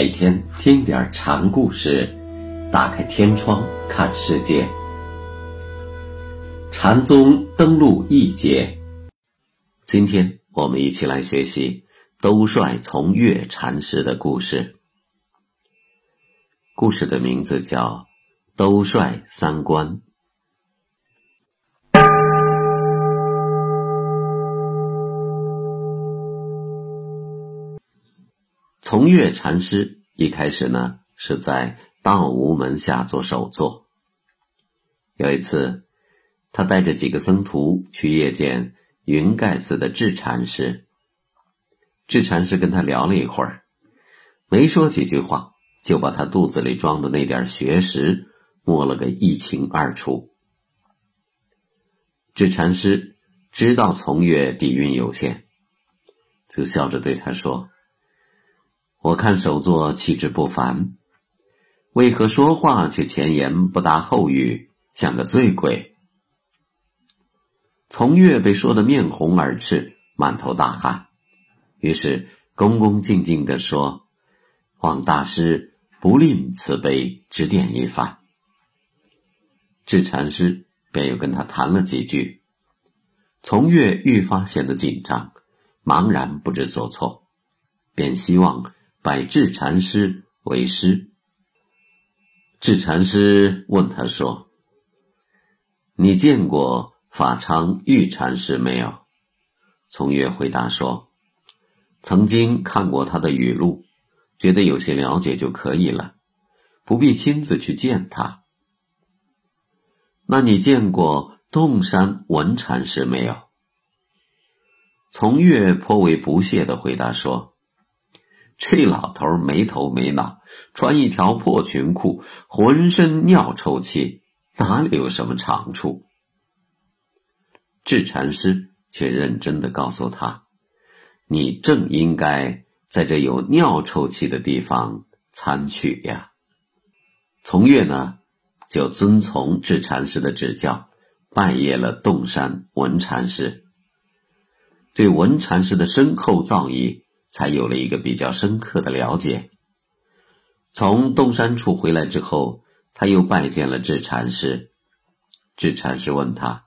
每天听点禅故事，打开天窗看世界。禅宗登陆一节，今天我们一起来学习兜率从月禅师的故事。故事的名字叫《兜率三观》。从月禅师一开始呢，是在道无门下做首座。有一次，他带着几个僧徒去谒见云盖寺的智禅师。智禅师跟他聊了一会儿，没说几句话，就把他肚子里装的那点学识摸了个一清二楚。智禅师知道从月底蕴有限，就笑着对他说。我看首座气质不凡，为何说话却前言不搭后语，像个醉鬼？从月被说得面红耳赤，满头大汗，于是恭恭敬敬地说：“望大师不吝慈悲，指点一番。”智禅师便又跟他谈了几句，从月愈发显得紧张，茫然不知所措，便希望。拜智禅师为师。智禅师问他说：“你见过法昌玉禅师没有？”从月回答说：“曾经看过他的语录，觉得有些了解就可以了，不必亲自去见他。”那你见过洞山文禅师没有？从月颇为不屑的回答说。这老头没头没脑，穿一条破裙裤，浑身尿臭气，哪里有什么长处？智禅师却认真的告诉他：“你正应该在这有尿臭气的地方参去呀。”从月呢，就遵从智禅师的指教，拜谒了洞山文禅师。对文禅师的深厚造诣。才有了一个比较深刻的了解。从洞山处回来之后，他又拜见了智禅师。智禅师问他：“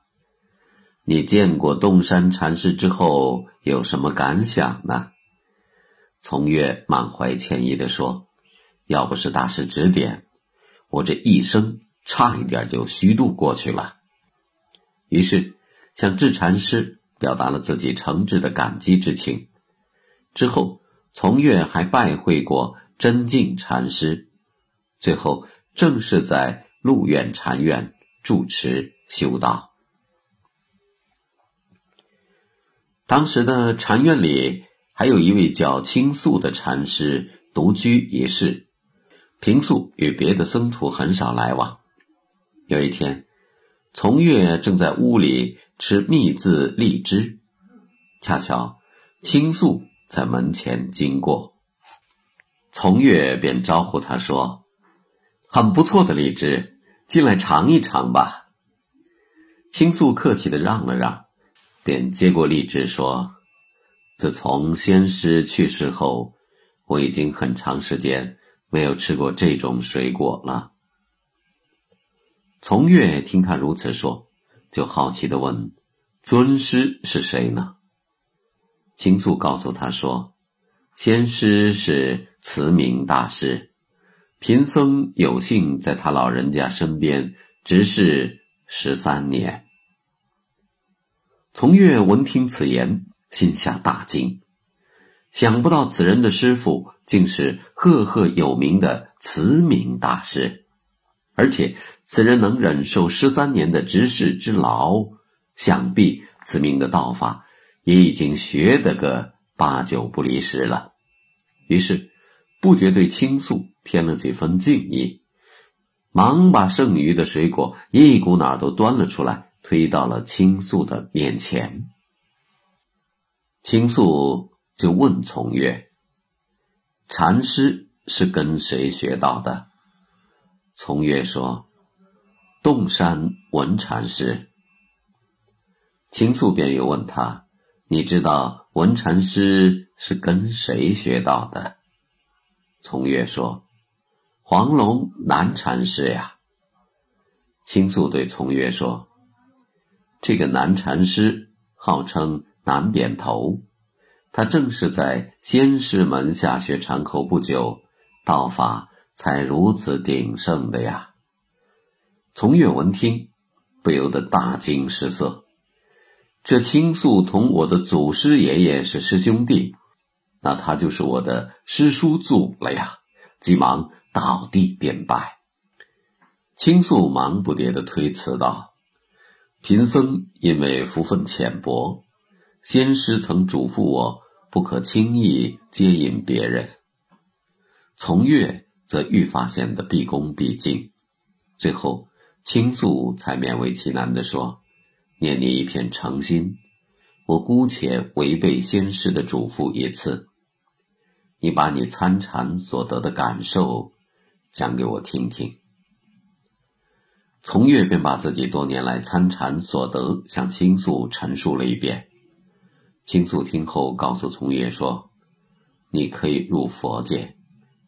你见过洞山禅师之后有什么感想呢？”从月满怀歉意的说：“要不是大师指点，我这一生差一点就虚度过去了。”于是向智禅师表达了自己诚挚的感激之情。之后，从月还拜会过真净禅师，最后正式在鹿苑禅院住持修道。当时的禅院里还有一位叫青素的禅师独居一室，平素与别的僧徒很少来往。有一天，从月正在屋里吃蜜渍荔枝，恰巧青素。在门前经过，从月便招呼他说：“很不错的荔枝，进来尝一尝吧。”青素客气的让了让，便接过荔枝说：“自从先师去世后，我已经很长时间没有吃过这种水果了。”从月听他如此说，就好奇的问：“尊师是谁呢？”青素告诉他说：“先师是慈明大师，贫僧有幸在他老人家身边执事十三年。”从月闻听此言，心下大惊，想不到此人的师傅竟是赫赫有名的慈明大师，而且此人能忍受十三年的执事之劳，想必慈明的道法。也已经学得个八九不离十了，于是不觉对青素添了几分敬意，忙把剩余的水果一股脑都端了出来，推到了青素的面前。青素就问从月：“禅师是跟谁学到的？”从月说：“洞山文禅师。”青素便又问他。你知道文禅师是跟谁学到的？从月说：“黄龙南禅师呀。”青素对从月说：“这个南禅师号称南扁头，他正是在仙师门下学禅后不久，道法才如此鼎盛的呀。”从月闻听，不由得大惊失色。这青素同我的祖师爷爷是师兄弟，那他就是我的师叔祖了呀！急忙倒地便拜。青素忙不迭的推辞道：“贫僧因为福分浅薄，先师曾嘱咐我不可轻易接引别人。”从月则愈发显得毕恭毕敬，最后。倾诉才勉为其难地说：“念你一片诚心，我姑且违背先师的嘱咐一次。你把你参禅所得的感受讲给我听听。”从月便把自己多年来参禅所得向青素陈述了一遍。青素听后告诉从月说：“你可以入佛界，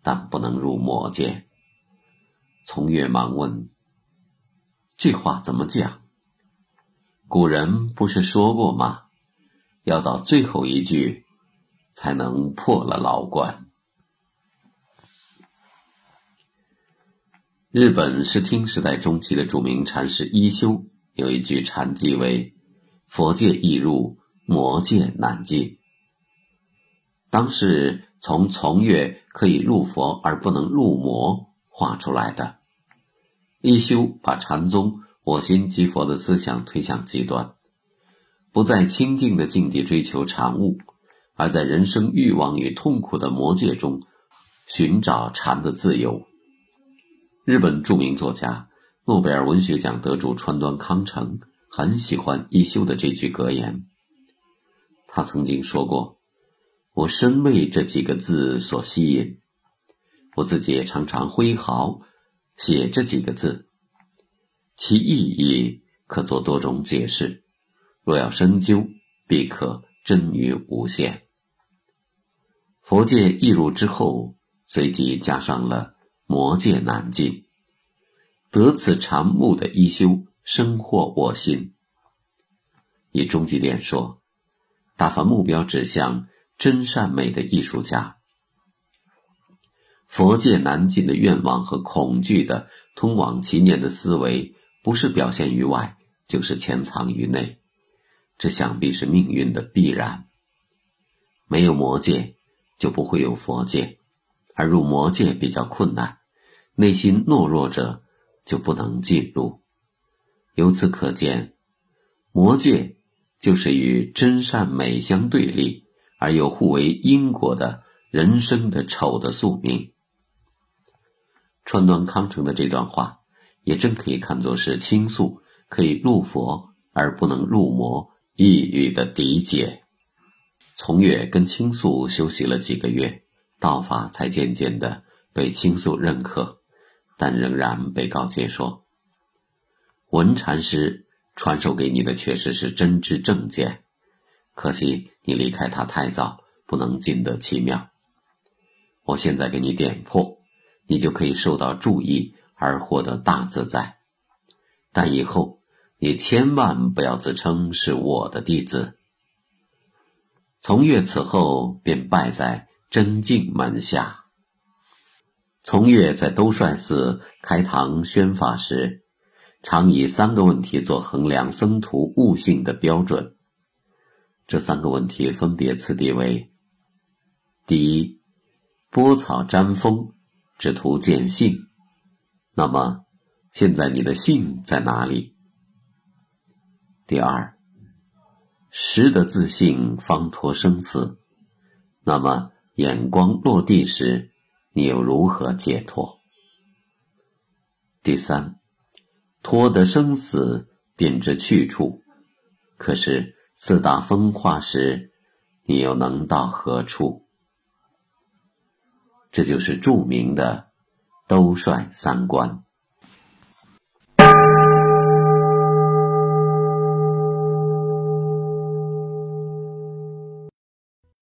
但不能入魔界。”从月忙问。这话怎么讲？古人不是说过吗？要到最后一句，才能破了牢关。日本室町时代中期的著名禅师一休有一句禅偈为：“佛界易入，魔界难进。”当是从从月可以入佛而不能入魔画出来的。一休把禅宗“我心即佛”的思想推向极端，不在清净的境地追求禅悟，而在人生欲望与痛苦的魔界中寻找禅的自由。日本著名作家、诺贝尔文学奖得主川端康成很喜欢一休的这句格言。他曾经说过：“我深为这几个字所吸引，我自己也常常挥毫。”写这几个字，其意义可做多种解释。若要深究，必可臻于无限。佛界易入之后，随即加上了魔界难进。得此禅目的一修，深获我心。以终极点说，打凡目标指向真善美的艺术家。佛界难进的愿望和恐惧的通往其念的思维，不是表现于外，就是潜藏于内。这想必是命运的必然。没有魔界，就不会有佛界；而入魔界比较困难，内心懦弱者就不能进入。由此可见，魔界就是与真善美相对立，而又互为因果的人生的丑的宿命。川端康成的这段话，也正可以看作是倾诉可以入佛而不能入魔意欲的敌解。从月跟倾诉休息了几个月，道法才渐渐的被倾诉认可，但仍然被告诫说：“文禅师传授给你的确实是真知正见，可惜你离开他太早，不能尽得其妙。我现在给你点破。”你就可以受到注意而获得大自在，但以后你千万不要自称是我的弟子。从月此后便拜在真净门下。从月在兜率寺开堂宣法时，常以三个问题做衡量僧徒悟性的标准。这三个问题分别次第为：第一，拨草沾风。只图见性，那么现在你的性在哪里？第二，识得自性方脱生死，那么眼光落地时，你又如何解脱？第三，脱得生死便知去处，可是四大风化时，你又能到何处？这就是著名的都率三观。